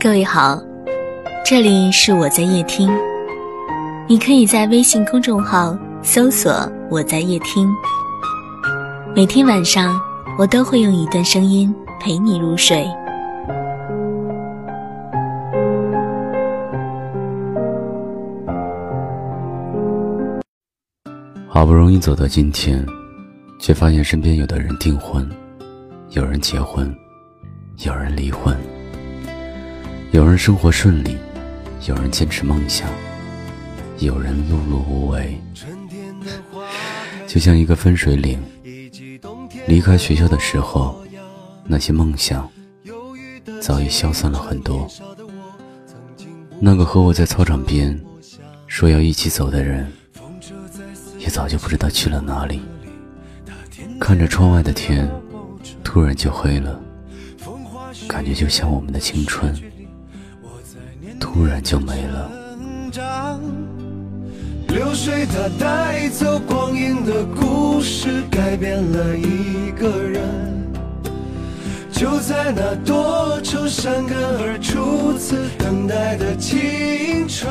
各位好，这里是我在夜听，你可以在微信公众号搜索“我在夜听”，每天晚上我都会用一段声音陪你入睡。好不容易走到今天，却发现身边有的人订婚，有人结婚，有人离婚，有人生活顺利，有人坚持梦想，有人碌碌无为。就像一个分水岭，离开学校的时候，那些梦想早已消散了很多。那个和我在操场边说要一起走的人。也早就不知道去了哪里。看着窗外的天，突然就黑了，感觉就像我们的青春，突然就没了。流水它带走光阴的故事，改变了一个人。就在那多愁善感而初次等待的青春。